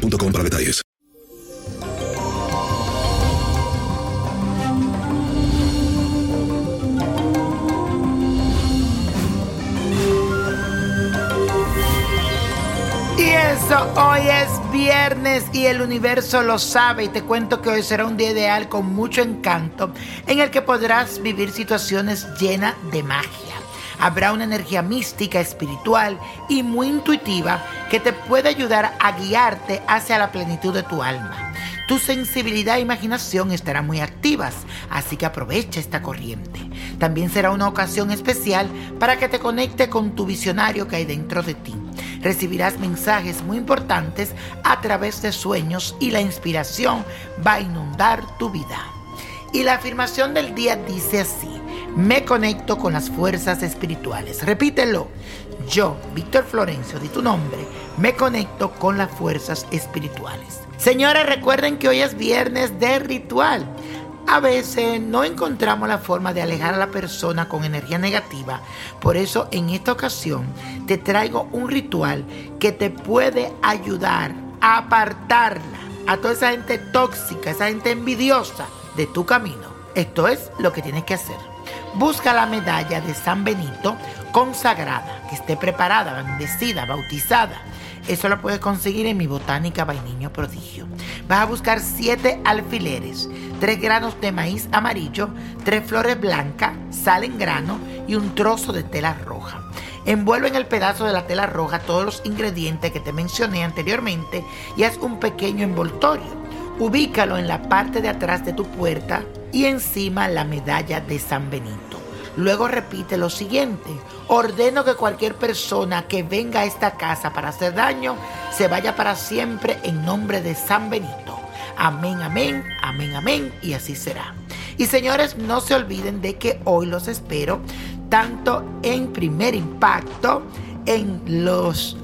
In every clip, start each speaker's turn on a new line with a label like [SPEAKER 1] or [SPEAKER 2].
[SPEAKER 1] boostmobile.com para detalles.
[SPEAKER 2] Y eso, hoy es viernes y el universo lo sabe y te cuento que hoy será un día ideal con mucho encanto en el que podrás vivir situaciones llenas de magia. Habrá una energía mística, espiritual y muy intuitiva que te puede ayudar a guiarte hacia la plenitud de tu alma. Tu sensibilidad e imaginación estarán muy activas, así que aprovecha esta corriente. También será una ocasión especial para que te conecte con tu visionario que hay dentro de ti. Recibirás mensajes muy importantes a través de sueños y la inspiración va a inundar tu vida. Y la afirmación del día dice así me conecto con las fuerzas espirituales. Repítelo. Yo, Víctor Florencio, de tu nombre, me conecto con las fuerzas espirituales. Señores, recuerden que hoy es viernes de ritual. A veces no encontramos la forma de alejar a la persona con energía negativa. Por eso en esta ocasión te traigo un ritual que te puede ayudar a apartarla a toda esa gente tóxica, esa gente envidiosa de tu camino. Esto es lo que tienes que hacer. Busca la medalla de San Benito consagrada, que esté preparada, bendecida, bautizada. Eso lo puedes conseguir en mi botánica Vainiño Prodigio. Vas a buscar siete alfileres, tres granos de maíz amarillo, tres flores blancas, sal en grano y un trozo de tela roja. Envuelve en el pedazo de la tela roja todos los ingredientes que te mencioné anteriormente y haz un pequeño envoltorio. Ubícalo en la parte de atrás de tu puerta y encima la medalla de San Benito. Luego repite lo siguiente, ordeno que cualquier persona que venga a esta casa para hacer daño se vaya para siempre en nombre de San Benito. Amén, amén, amén, amén, y así será. Y señores, no se olviden de que hoy los espero tanto en primer impacto, en los...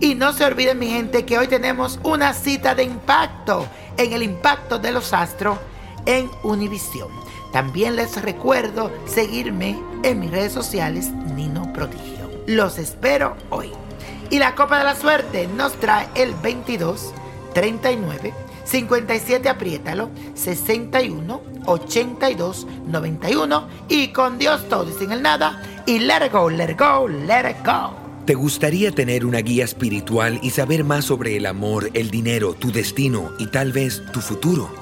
[SPEAKER 2] Y no se olviden mi gente que hoy tenemos una cita de impacto en el impacto de los astros en Univisión. También les recuerdo seguirme en mis redes sociales Nino Prodigio. Los espero hoy. Y la Copa de la Suerte nos trae el 22, 39, 57, apriétalo, 61, 82, 91 y con Dios todo y sin el nada y let go, let go, let it go.
[SPEAKER 3] ¿Te gustaría tener una guía espiritual y saber más sobre el amor, el dinero, tu destino y tal vez tu futuro?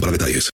[SPEAKER 1] para detalles.